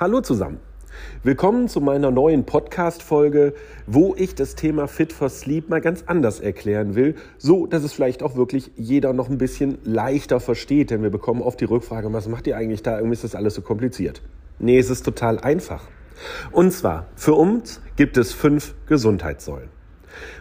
Hallo zusammen. Willkommen zu meiner neuen Podcast-Folge, wo ich das Thema Fit for Sleep mal ganz anders erklären will, so dass es vielleicht auch wirklich jeder noch ein bisschen leichter versteht, denn wir bekommen oft die Rückfrage, was macht ihr eigentlich da? Irgendwie ist das alles so kompliziert. Nee, es ist total einfach. Und zwar, für uns gibt es fünf Gesundheitssäulen.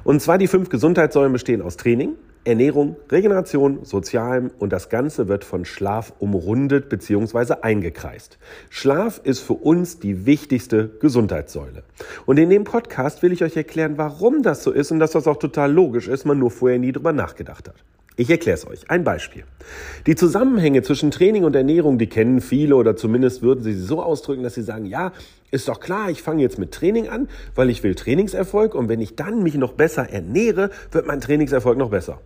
Und zwar die fünf Gesundheitssäulen bestehen aus Training, Ernährung, Regeneration, Sozialem und das Ganze wird von Schlaf umrundet bzw. eingekreist. Schlaf ist für uns die wichtigste Gesundheitssäule. Und in dem Podcast will ich euch erklären, warum das so ist und dass das auch total logisch ist, man nur vorher nie drüber nachgedacht hat. Ich erkläre es euch. Ein Beispiel. Die Zusammenhänge zwischen Training und Ernährung, die kennen viele oder zumindest würden sie so ausdrücken, dass sie sagen, ja, ist doch klar, ich fange jetzt mit Training an, weil ich will Trainingserfolg und wenn ich dann mich noch besser ernähre, wird mein Trainingserfolg noch besser.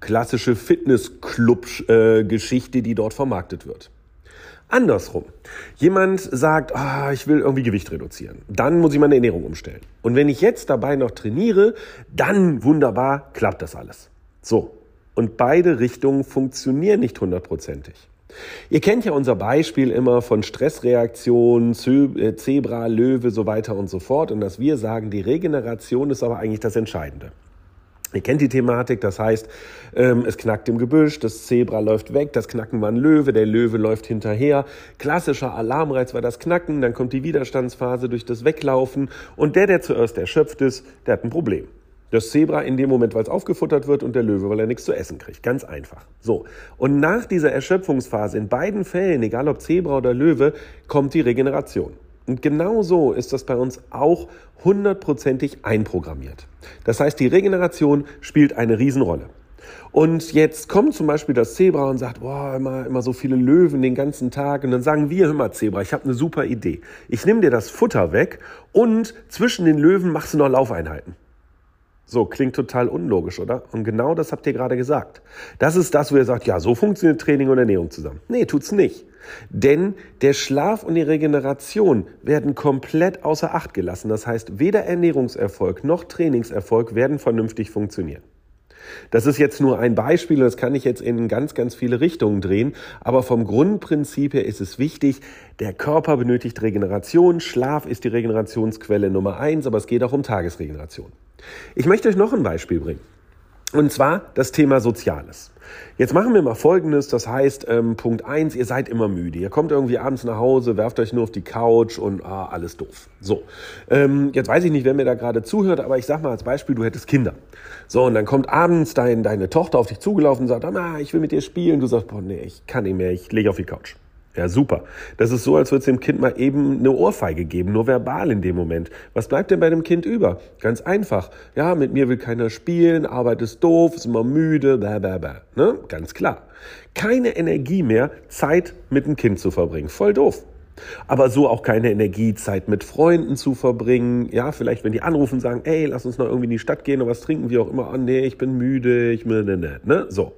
Klassische Fitnessclub-Geschichte, die dort vermarktet wird. Andersrum. Jemand sagt, ah, ich will irgendwie Gewicht reduzieren. Dann muss ich meine Ernährung umstellen. Und wenn ich jetzt dabei noch trainiere, dann wunderbar klappt das alles. So, und beide Richtungen funktionieren nicht hundertprozentig. Ihr kennt ja unser Beispiel immer von Stressreaktionen, äh, Zebra, Löwe, so weiter und so fort. Und dass wir sagen, die Regeneration ist aber eigentlich das Entscheidende. Ihr kennt die Thematik, das heißt, ähm, es knackt im Gebüsch, das Zebra läuft weg, das Knacken war ein Löwe, der Löwe läuft hinterher. Klassischer Alarmreiz war das Knacken, dann kommt die Widerstandsphase durch das Weglaufen und der, der zuerst erschöpft ist, der hat ein Problem. Das Zebra in dem Moment, weil es aufgefuttert wird und der Löwe, weil er nichts zu essen kriegt. Ganz einfach. So. Und nach dieser Erschöpfungsphase, in beiden Fällen, egal ob Zebra oder Löwe, kommt die Regeneration. Und genau so ist das bei uns auch hundertprozentig einprogrammiert. Das heißt, die Regeneration spielt eine Riesenrolle. Und jetzt kommt zum Beispiel das Zebra und sagt, boah, immer, immer so viele Löwen den ganzen Tag. Und dann sagen wir, hör mal, Zebra, ich habe eine super Idee. Ich nehme dir das Futter weg und zwischen den Löwen machst du noch Laufeinheiten. So, klingt total unlogisch, oder? Und genau das habt ihr gerade gesagt. Das ist das, wo ihr sagt, ja, so funktioniert Training und Ernährung zusammen. Nee, tut's nicht. Denn der Schlaf und die Regeneration werden komplett außer Acht gelassen. Das heißt, weder Ernährungserfolg noch Trainingserfolg werden vernünftig funktionieren. Das ist jetzt nur ein Beispiel und das kann ich jetzt in ganz, ganz viele Richtungen drehen. Aber vom Grundprinzip her ist es wichtig, der Körper benötigt Regeneration. Schlaf ist die Regenerationsquelle Nummer eins, aber es geht auch um Tagesregeneration. Ich möchte euch noch ein Beispiel bringen. Und zwar das Thema Soziales. Jetzt machen wir mal Folgendes, das heißt, ähm, Punkt eins: ihr seid immer müde. Ihr kommt irgendwie abends nach Hause, werft euch nur auf die Couch und ah, alles doof. So, ähm, jetzt weiß ich nicht, wer mir da gerade zuhört, aber ich sag mal als Beispiel, du hättest Kinder. So, und dann kommt abends dein, deine Tochter auf dich zugelaufen und sagt, ah, ich will mit dir spielen. Du sagst, boah, nee, ich kann nicht mehr, ich lege auf die Couch. Ja, super. Das ist so, als würde es dem Kind mal eben eine Ohrfeige geben, nur verbal in dem Moment. Was bleibt denn bei dem Kind über? Ganz einfach. Ja, mit mir will keiner spielen, Arbeit ist doof, ist immer müde, blah, blah, blah. Ne? Ganz klar. Keine Energie mehr, Zeit mit dem Kind zu verbringen. Voll doof. Aber so auch keine Energie, Zeit mit Freunden zu verbringen. Ja, vielleicht, wenn die anrufen, sagen, ey, lass uns noch irgendwie in die Stadt gehen oder was trinken, wie auch immer. Oh, nee, ich bin müde, ich bin, ne, ne, ne. So.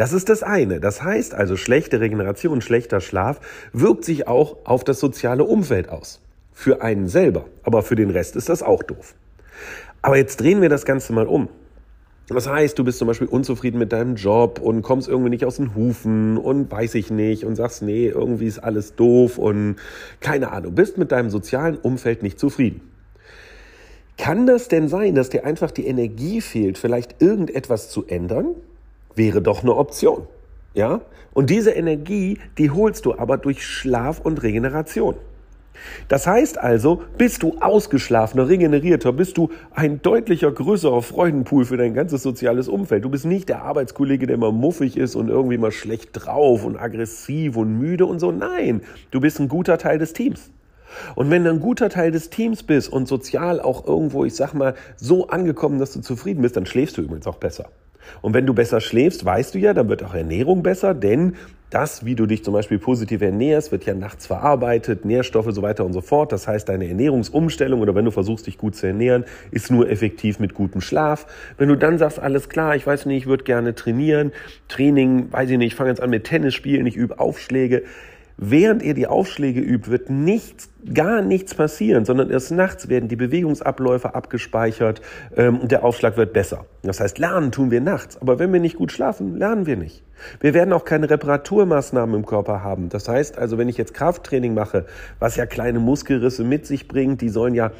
Das ist das eine. Das heißt also, schlechte Regeneration, schlechter Schlaf wirkt sich auch auf das soziale Umfeld aus. Für einen selber. Aber für den Rest ist das auch doof. Aber jetzt drehen wir das Ganze mal um. Das heißt, du bist zum Beispiel unzufrieden mit deinem Job und kommst irgendwie nicht aus den Hufen und weiß ich nicht und sagst, nee, irgendwie ist alles doof und keine Ahnung, bist mit deinem sozialen Umfeld nicht zufrieden. Kann das denn sein, dass dir einfach die Energie fehlt, vielleicht irgendetwas zu ändern? Wäre doch eine Option. Ja? Und diese Energie, die holst du aber durch Schlaf und Regeneration. Das heißt also, bist du ausgeschlafener, regenerierter, bist du ein deutlicher größerer Freudenpool für dein ganzes soziales Umfeld. Du bist nicht der Arbeitskollege, der immer muffig ist und irgendwie mal schlecht drauf und aggressiv und müde und so. Nein, du bist ein guter Teil des Teams. Und wenn du ein guter Teil des Teams bist und sozial auch irgendwo, ich sag mal, so angekommen, dass du zufrieden bist, dann schläfst du übrigens auch besser. Und wenn du besser schläfst, weißt du ja, dann wird auch Ernährung besser, denn das, wie du dich zum Beispiel positiv ernährst, wird ja nachts verarbeitet, Nährstoffe so weiter und so fort. Das heißt, deine Ernährungsumstellung oder wenn du versuchst, dich gut zu ernähren, ist nur effektiv mit gutem Schlaf. Wenn du dann sagst, alles klar, ich weiß nicht, ich würde gerne trainieren, Training, weiß ich nicht, ich fange jetzt an mit Tennis spielen, ich übe Aufschläge, während ihr die Aufschläge übt, wird nichts, gar nichts passieren, sondern erst nachts werden die Bewegungsabläufe abgespeichert ähm, und der Aufschlag wird besser. Das heißt, lernen tun wir nachts, aber wenn wir nicht gut schlafen, lernen wir nicht. Wir werden auch keine Reparaturmaßnahmen im Körper haben. Das heißt also, wenn ich jetzt Krafttraining mache, was ja kleine Muskelrisse mit sich bringt, die sollen ja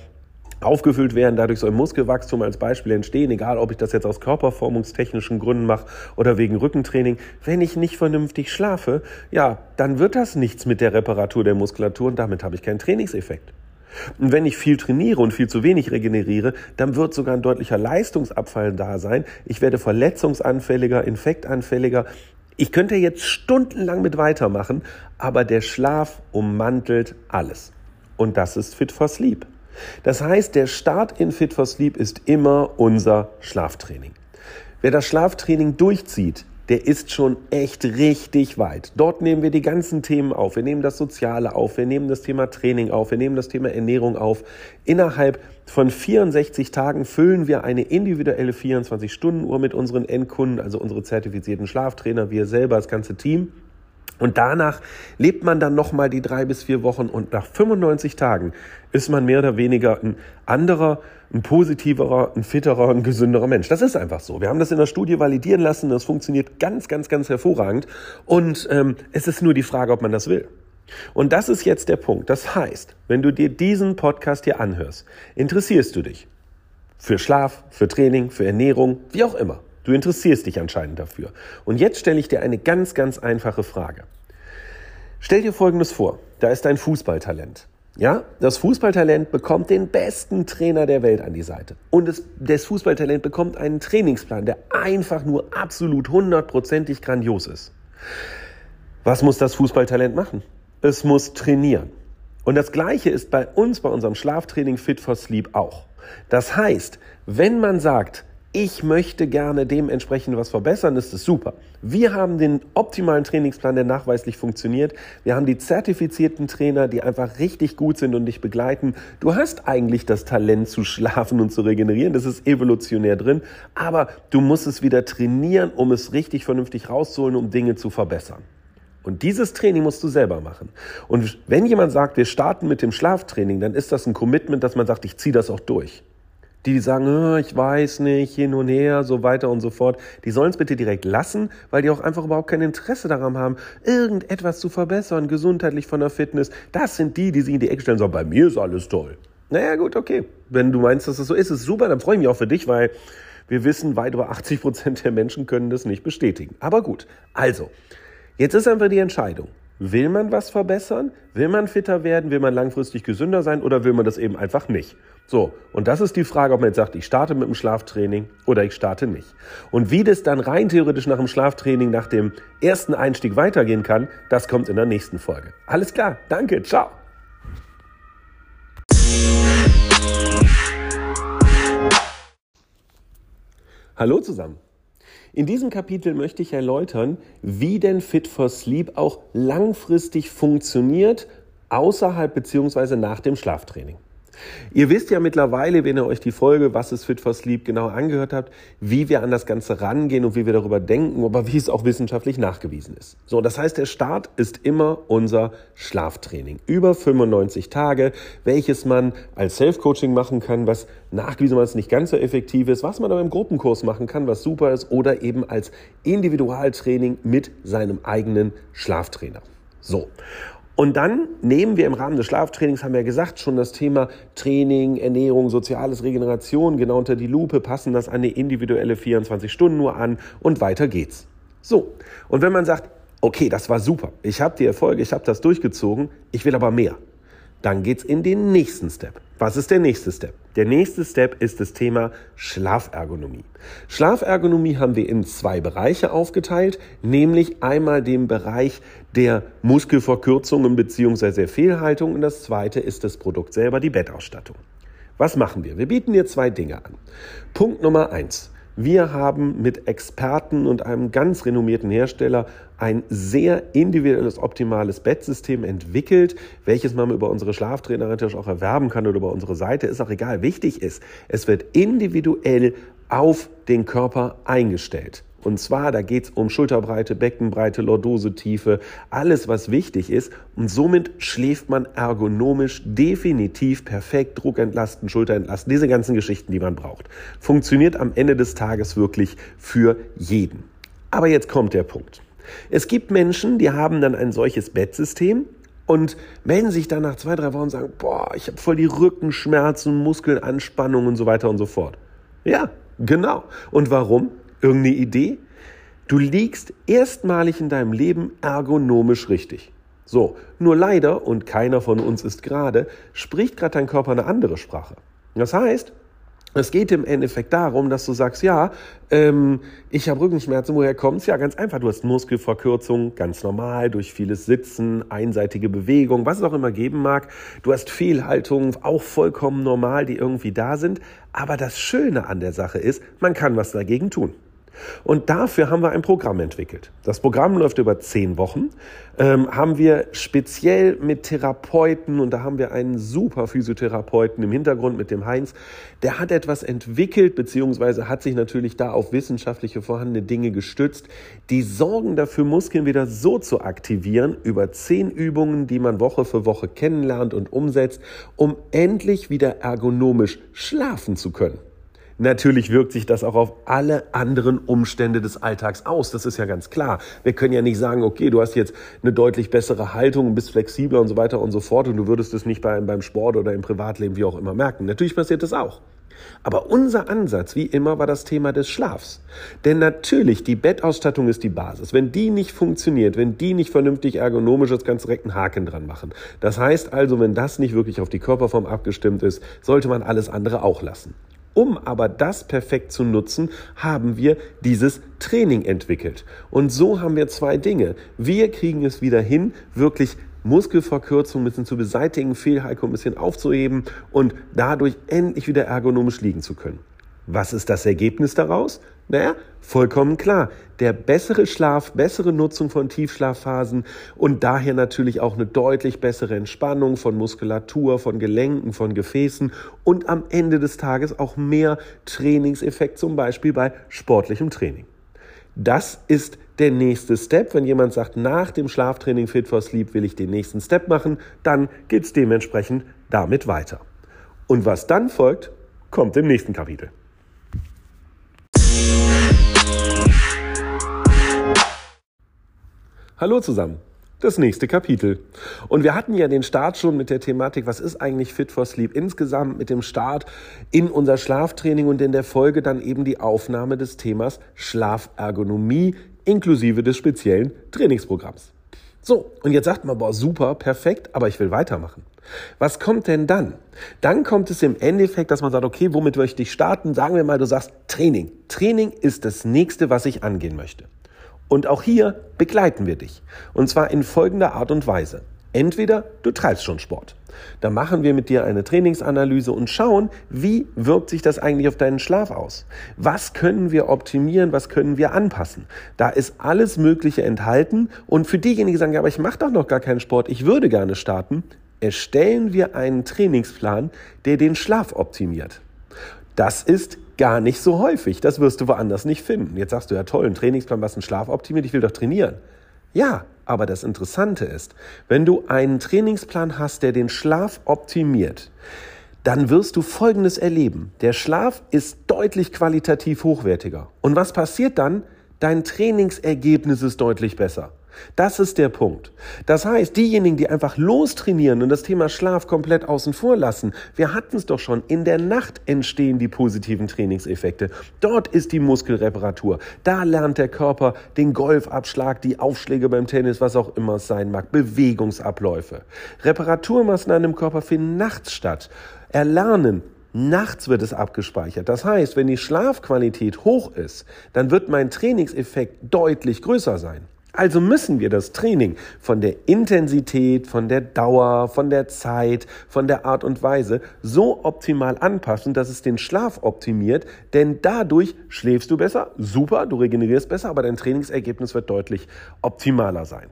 aufgefüllt werden, dadurch soll Muskelwachstum als Beispiel entstehen, egal ob ich das jetzt aus körperformungstechnischen Gründen mache oder wegen Rückentraining. Wenn ich nicht vernünftig schlafe, ja, dann wird das nichts mit der Reparatur der Muskulatur und damit habe ich keinen Trainingseffekt. Und wenn ich viel trainiere und viel zu wenig regeneriere, dann wird sogar ein deutlicher Leistungsabfall da sein. Ich werde verletzungsanfälliger, infektanfälliger. Ich könnte jetzt stundenlang mit weitermachen, aber der Schlaf ummantelt alles. Und das ist Fit for Sleep. Das heißt, der Start in Fit for Sleep ist immer unser Schlaftraining. Wer das Schlaftraining durchzieht, der ist schon echt richtig weit. Dort nehmen wir die ganzen Themen auf. Wir nehmen das Soziale auf, wir nehmen das Thema Training auf, wir nehmen das Thema Ernährung auf. Innerhalb von 64 Tagen füllen wir eine individuelle 24-Stunden-Uhr mit unseren Endkunden, also unsere zertifizierten Schlaftrainer, wir selber, das ganze Team. Und danach lebt man dann nochmal die drei bis vier Wochen und nach 95 Tagen ist man mehr oder weniger ein anderer, ein positiverer, ein fitterer, ein gesünderer Mensch. Das ist einfach so. Wir haben das in der Studie validieren lassen. Das funktioniert ganz, ganz, ganz hervorragend. Und ähm, es ist nur die Frage, ob man das will. Und das ist jetzt der Punkt. Das heißt, wenn du dir diesen Podcast hier anhörst, interessierst du dich für Schlaf, für Training, für Ernährung, wie auch immer. Du interessierst dich anscheinend dafür. Und jetzt stelle ich dir eine ganz, ganz einfache Frage. Stell dir Folgendes vor. Da ist ein Fußballtalent. Ja, das Fußballtalent bekommt den besten Trainer der Welt an die Seite. Und das, das Fußballtalent bekommt einen Trainingsplan, der einfach nur absolut hundertprozentig grandios ist. Was muss das Fußballtalent machen? Es muss trainieren. Und das Gleiche ist bei uns, bei unserem Schlaftraining Fit for Sleep auch. Das heißt, wenn man sagt, ich möchte gerne dementsprechend was verbessern, ist es super. Wir haben den optimalen Trainingsplan, der nachweislich funktioniert. Wir haben die zertifizierten Trainer, die einfach richtig gut sind und dich begleiten. Du hast eigentlich das Talent zu schlafen und zu regenerieren. Das ist evolutionär drin. Aber du musst es wieder trainieren, um es richtig vernünftig rauszuholen, um Dinge zu verbessern. Und dieses Training musst du selber machen. Und wenn jemand sagt, wir starten mit dem Schlaftraining, dann ist das ein Commitment, dass man sagt, ich ziehe das auch durch die, sagen, oh, ich weiß nicht, hin und her, so weiter und so fort, die sollen es bitte direkt lassen, weil die auch einfach überhaupt kein Interesse daran haben, irgendetwas zu verbessern, gesundheitlich von der Fitness. Das sind die, die sich in die Ecke stellen und sagen, bei mir ist alles toll. Naja, gut, okay. Wenn du meinst, dass das so ist, ist super, dann freue ich mich auch für dich, weil wir wissen, weit über 80 Prozent der Menschen können das nicht bestätigen. Aber gut, also, jetzt ist einfach die Entscheidung. Will man was verbessern? Will man fitter werden? Will man langfristig gesünder sein? Oder will man das eben einfach nicht? So, und das ist die Frage, ob man jetzt sagt, ich starte mit dem Schlaftraining oder ich starte nicht. Und wie das dann rein theoretisch nach dem Schlaftraining, nach dem ersten Einstieg weitergehen kann, das kommt in der nächsten Folge. Alles klar, danke, ciao. Hallo zusammen. In diesem Kapitel möchte ich erläutern, wie denn Fit for Sleep auch langfristig funktioniert, außerhalb bzw. nach dem Schlaftraining. Ihr wisst ja mittlerweile, wenn ihr euch die Folge Was ist Fit for Sleep genau angehört habt, wie wir an das Ganze rangehen und wie wir darüber denken, aber wie es auch wissenschaftlich nachgewiesen ist. So, das heißt, der Start ist immer unser Schlaftraining. Über 95 Tage, welches man als Self-Coaching machen kann, was nachgewiesenermaßen nicht ganz so effektiv ist, was man aber im Gruppenkurs machen kann, was super ist, oder eben als Individualtraining mit seinem eigenen Schlaftrainer. So. Und dann nehmen wir im Rahmen des Schlaftrainings, haben wir ja gesagt, schon das Thema Training, Ernährung, soziales Regeneration genau unter die Lupe, passen das an eine individuelle 24 Stunden nur an und weiter geht's. So, und wenn man sagt, okay, das war super, ich habe die Erfolge, ich habe das durchgezogen, ich will aber mehr, dann geht's in den nächsten Step. Was ist der nächste Step? Der nächste Step ist das Thema Schlafergonomie. Schlafergonomie haben wir in zwei Bereiche aufgeteilt, nämlich einmal den Bereich der Muskelverkürzungen bzw. Fehlhaltung und das zweite ist das Produkt selber, die Bettausstattung. Was machen wir? Wir bieten dir zwei Dinge an. Punkt Nummer eins. Wir haben mit Experten und einem ganz renommierten Hersteller ein sehr individuelles, optimales Bettsystem entwickelt, welches man über unsere Schlaftrainer auch erwerben kann oder über unsere Seite, ist auch egal. Wichtig ist, es wird individuell auf den Körper eingestellt. Und zwar, da geht es um Schulterbreite, Beckenbreite, Lordosetiefe, alles, was wichtig ist. Und somit schläft man ergonomisch definitiv perfekt, Druck entlasten, Schulter entlasten, diese ganzen Geschichten, die man braucht. Funktioniert am Ende des Tages wirklich für jeden. Aber jetzt kommt der Punkt. Es gibt Menschen, die haben dann ein solches Bettsystem und melden sich dann nach zwei, drei Wochen und sagen, boah, ich habe voll die Rückenschmerzen, Muskelanspannung und so weiter und so fort. Ja, genau. Und warum? Irgendeine Idee? Du liegst erstmalig in deinem Leben ergonomisch richtig. So, nur leider, und keiner von uns ist gerade, spricht gerade dein Körper eine andere Sprache. Das heißt, es geht im Endeffekt darum, dass du sagst, ja, ähm, ich habe Rückenschmerzen, woher kommt's? Ja, ganz einfach, du hast Muskelverkürzung, ganz normal, durch vieles Sitzen, einseitige Bewegung, was es auch immer geben mag. Du hast Fehlhaltungen, auch vollkommen normal, die irgendwie da sind. Aber das Schöne an der Sache ist, man kann was dagegen tun. Und dafür haben wir ein Programm entwickelt. Das Programm läuft über zehn Wochen. Ähm, haben wir speziell mit Therapeuten und da haben wir einen super Physiotherapeuten im Hintergrund mit dem Heinz. Der hat etwas entwickelt beziehungsweise hat sich natürlich da auf wissenschaftliche vorhandene Dinge gestützt, die sorgen dafür, Muskeln wieder so zu aktivieren über zehn Übungen, die man Woche für Woche kennenlernt und umsetzt, um endlich wieder ergonomisch schlafen zu können. Natürlich wirkt sich das auch auf alle anderen Umstände des Alltags aus. Das ist ja ganz klar. Wir können ja nicht sagen, okay, du hast jetzt eine deutlich bessere Haltung, bist flexibler und so weiter und so fort und du würdest es nicht beim, beim Sport oder im Privatleben wie auch immer merken. Natürlich passiert das auch. Aber unser Ansatz, wie immer, war das Thema des Schlafs. Denn natürlich, die Bettausstattung ist die Basis. Wenn die nicht funktioniert, wenn die nicht vernünftig ergonomisch ist, kannst du direkt einen Haken dran machen. Das heißt also, wenn das nicht wirklich auf die Körperform abgestimmt ist, sollte man alles andere auch lassen. Um aber das perfekt zu nutzen, haben wir dieses Training entwickelt. Und so haben wir zwei Dinge. Wir kriegen es wieder hin, wirklich Muskelverkürzung ein bisschen zu beseitigen, Fehlhaltung ein bisschen aufzuheben und dadurch endlich wieder ergonomisch liegen zu können. Was ist das Ergebnis daraus? Naja, vollkommen klar. Der bessere Schlaf, bessere Nutzung von Tiefschlafphasen und daher natürlich auch eine deutlich bessere Entspannung von Muskulatur, von Gelenken, von Gefäßen und am Ende des Tages auch mehr Trainingseffekt, zum Beispiel bei sportlichem Training. Das ist der nächste Step. Wenn jemand sagt, nach dem Schlaftraining Fit for Sleep will ich den nächsten Step machen, dann geht es dementsprechend damit weiter. Und was dann folgt, kommt im nächsten Kapitel. Hallo zusammen. Das nächste Kapitel. Und wir hatten ja den Start schon mit der Thematik, was ist eigentlich Fit for Sleep insgesamt mit dem Start in unser Schlaftraining und in der Folge dann eben die Aufnahme des Themas Schlafergonomie inklusive des speziellen Trainingsprogramms. So, und jetzt sagt man, boah, super, perfekt, aber ich will weitermachen. Was kommt denn dann? Dann kommt es im Endeffekt, dass man sagt, okay, womit möchte ich starten? Sagen wir mal, du sagst Training. Training ist das nächste, was ich angehen möchte. Und auch hier begleiten wir dich. Und zwar in folgender Art und Weise. Entweder du treibst schon Sport. Da machen wir mit dir eine Trainingsanalyse und schauen, wie wirkt sich das eigentlich auf deinen Schlaf aus? Was können wir optimieren? Was können wir anpassen? Da ist alles Mögliche enthalten. Und für diejenigen, die sagen, ja, aber ich mache doch noch gar keinen Sport, ich würde gerne starten, erstellen wir einen Trainingsplan, der den Schlaf optimiert. Das ist gar nicht so häufig. Das wirst du woanders nicht finden. Jetzt sagst du ja toll, ein Trainingsplan, was den Schlaf optimiert, ich will doch trainieren. Ja, aber das Interessante ist, wenn du einen Trainingsplan hast, der den Schlaf optimiert, dann wirst du Folgendes erleben. Der Schlaf ist deutlich qualitativ hochwertiger. Und was passiert dann? Dein Trainingsergebnis ist deutlich besser. Das ist der Punkt. Das heißt, diejenigen, die einfach lostrainieren und das Thema Schlaf komplett außen vor lassen, wir hatten es doch schon, in der Nacht entstehen die positiven Trainingseffekte. Dort ist die Muskelreparatur. Da lernt der Körper den Golfabschlag, die Aufschläge beim Tennis, was auch immer es sein mag, Bewegungsabläufe. Reparaturmaßnahmen im Körper finden nachts statt. Erlernen, Nachts wird es abgespeichert. Das heißt, wenn die Schlafqualität hoch ist, dann wird mein Trainingseffekt deutlich größer sein. Also müssen wir das Training von der Intensität, von der Dauer, von der Zeit, von der Art und Weise so optimal anpassen, dass es den Schlaf optimiert, denn dadurch schläfst du besser, super, du regenerierst besser, aber dein Trainingsergebnis wird deutlich optimaler sein.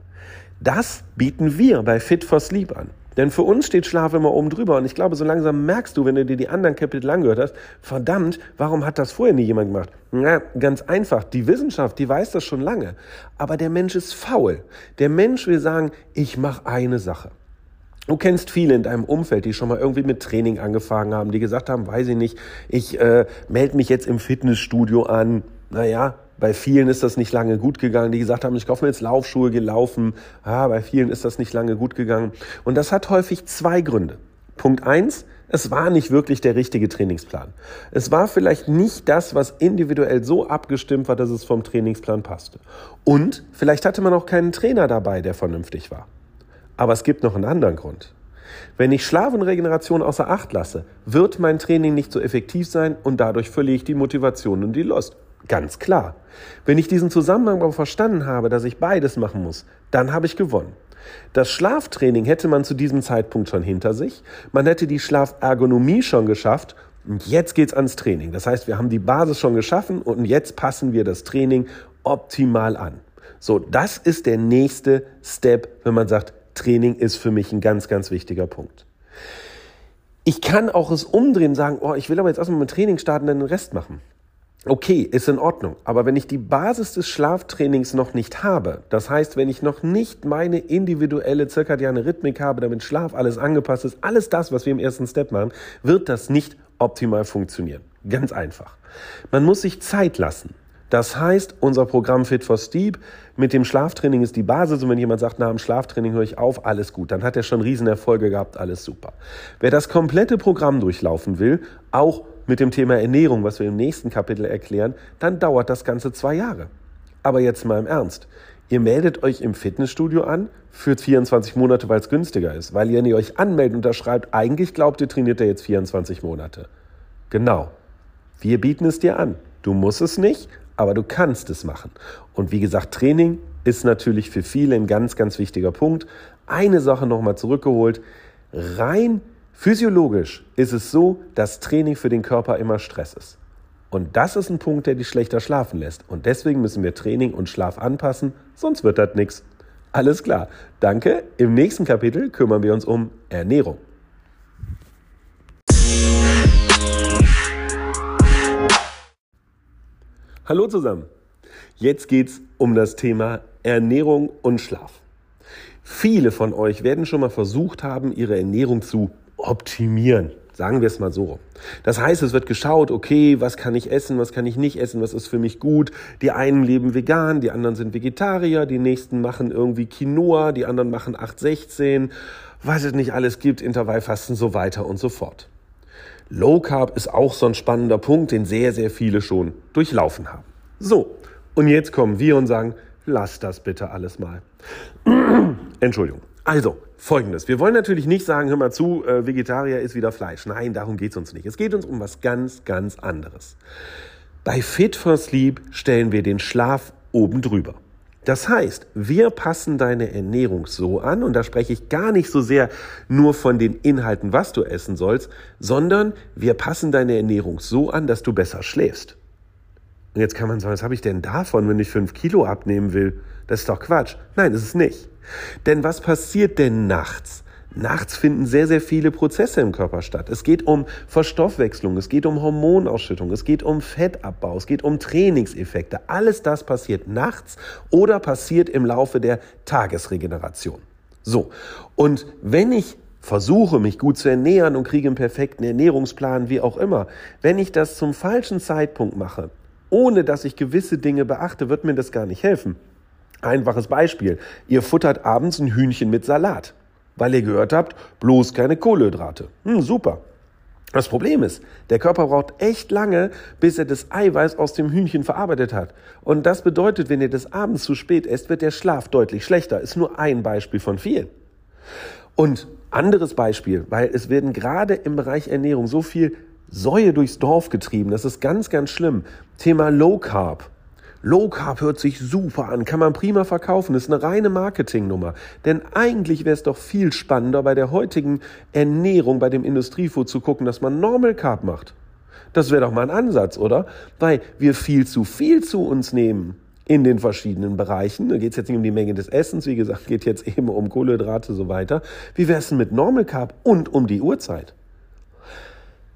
Das bieten wir bei Fit for Sleep an. Denn für uns steht Schlaf immer oben drüber. Und ich glaube, so langsam merkst du, wenn du dir die anderen Kapitel angehört hast, verdammt, warum hat das vorher nie jemand gemacht? Na, ganz einfach. Die Wissenschaft, die weiß das schon lange. Aber der Mensch ist faul. Der Mensch will sagen, ich mache eine Sache. Du kennst viele in deinem Umfeld, die schon mal irgendwie mit Training angefangen haben, die gesagt haben, weiß ich nicht, ich äh, melde mich jetzt im Fitnessstudio an. Naja, bei vielen ist das nicht lange gut gegangen, die gesagt haben, ich kaufe mir jetzt Laufschuhe, gelaufen. Ja, bei vielen ist das nicht lange gut gegangen. Und das hat häufig zwei Gründe. Punkt eins, es war nicht wirklich der richtige Trainingsplan. Es war vielleicht nicht das, was individuell so abgestimmt war, dass es vom Trainingsplan passte. Und vielleicht hatte man auch keinen Trainer dabei, der vernünftig war. Aber es gibt noch einen anderen Grund. Wenn ich Schlaf und Regeneration außer Acht lasse, wird mein Training nicht so effektiv sein und dadurch verliere ich die Motivation und die Lust. Ganz klar. Wenn ich diesen Zusammenhang aber verstanden habe, dass ich beides machen muss, dann habe ich gewonnen. Das Schlaftraining hätte man zu diesem Zeitpunkt schon hinter sich. Man hätte die Schlafergonomie schon geschafft. Und jetzt geht's ans Training. Das heißt, wir haben die Basis schon geschaffen und jetzt passen wir das Training optimal an. So, das ist der nächste Step, wenn man sagt, Training ist für mich ein ganz, ganz wichtiger Punkt. Ich kann auch es umdrehen, sagen, oh, ich will aber jetzt erstmal mit Training starten, dann den Rest machen. Okay, ist in Ordnung. Aber wenn ich die Basis des Schlaftrainings noch nicht habe, das heißt, wenn ich noch nicht meine individuelle zirkadiane Rhythmik habe, damit Schlaf alles angepasst ist, alles das, was wir im ersten Step machen, wird das nicht optimal funktionieren. Ganz einfach. Man muss sich Zeit lassen. Das heißt, unser Programm Fit for Steep mit dem Schlaftraining ist die Basis und wenn jemand sagt, nach dem Schlaftraining höre ich auf, alles gut, dann hat er schon Riesenerfolge gehabt, alles super. Wer das komplette Programm durchlaufen will, auch mit dem Thema Ernährung, was wir im nächsten Kapitel erklären, dann dauert das Ganze zwei Jahre. Aber jetzt mal im Ernst. Ihr meldet euch im Fitnessstudio an für 24 Monate, weil es günstiger ist. Weil ihr, wenn ihr euch anmeldet und da schreibt, eigentlich glaubt ihr, trainiert er jetzt 24 Monate. Genau. Wir bieten es dir an. Du musst es nicht, aber du kannst es machen. Und wie gesagt, Training ist natürlich für viele ein ganz, ganz wichtiger Punkt. Eine Sache nochmal zurückgeholt. Rein physiologisch ist es so, dass Training für den Körper immer Stress ist. Und das ist ein Punkt, der dich schlechter schlafen lässt. Und deswegen müssen wir Training und Schlaf anpassen, sonst wird das nichts. Alles klar. Danke. Im nächsten Kapitel kümmern wir uns um Ernährung. Hallo zusammen. Jetzt geht's um das Thema Ernährung und Schlaf. Viele von euch werden schon mal versucht haben, ihre Ernährung zu optimieren. Sagen wir es mal so. Das heißt, es wird geschaut, okay, was kann ich essen, was kann ich nicht essen, was ist für mich gut. Die einen leben vegan, die anderen sind Vegetarier, die nächsten machen irgendwie Quinoa, die anderen machen 816, was es nicht alles gibt, Intervallfasten, so weiter und so fort. Low Carb ist auch so ein spannender Punkt, den sehr, sehr viele schon durchlaufen haben. So, und jetzt kommen wir und sagen, lass das bitte alles mal. Entschuldigung. Also, folgendes. Wir wollen natürlich nicht sagen, hör mal zu, äh, Vegetarier ist wieder Fleisch. Nein, darum geht es uns nicht. Es geht uns um was ganz, ganz anderes. Bei Fit for Sleep stellen wir den Schlaf oben drüber. Das heißt, wir passen deine Ernährung so an, und da spreche ich gar nicht so sehr nur von den Inhalten, was du essen sollst, sondern wir passen deine Ernährung so an, dass du besser schläfst. Und jetzt kann man sagen, was habe ich denn davon, wenn ich fünf Kilo abnehmen will? Das ist doch Quatsch. Nein, ist es nicht. Denn was passiert denn nachts? Nachts finden sehr, sehr viele Prozesse im Körper statt. Es geht um Verstoffwechslung, es geht um Hormonausschüttung, es geht um Fettabbau, es geht um Trainingseffekte. Alles das passiert nachts oder passiert im Laufe der Tagesregeneration. So, und wenn ich versuche, mich gut zu ernähren und kriege einen perfekten Ernährungsplan, wie auch immer, wenn ich das zum falschen Zeitpunkt mache, ohne dass ich gewisse Dinge beachte, wird mir das gar nicht helfen. Einfaches Beispiel. Ihr futtert abends ein Hühnchen mit Salat weil ihr gehört habt, bloß keine Kohlenhydrate. Hm, super. Das Problem ist, der Körper braucht echt lange, bis er das Eiweiß aus dem Hühnchen verarbeitet hat. Und das bedeutet, wenn ihr das abends zu spät esst, wird der Schlaf deutlich schlechter. Ist nur ein Beispiel von vielen. Und anderes Beispiel, weil es werden gerade im Bereich Ernährung so viel Säue durchs Dorf getrieben. Das ist ganz, ganz schlimm. Thema Low Carb. Low Carb hört sich super an, kann man prima verkaufen, ist eine reine Marketingnummer. Denn eigentlich wäre es doch viel spannender, bei der heutigen Ernährung, bei dem Industriefood zu gucken, dass man Normal Carb macht. Das wäre doch mal ein Ansatz, oder? Weil wir viel zu viel zu uns nehmen. in den verschiedenen Bereichen. Da geht es jetzt nicht um die Menge des Essens, wie gesagt, geht jetzt eben um Kohlenhydrate so weiter. Wie wäre es denn mit Normal Carb und um die Uhrzeit?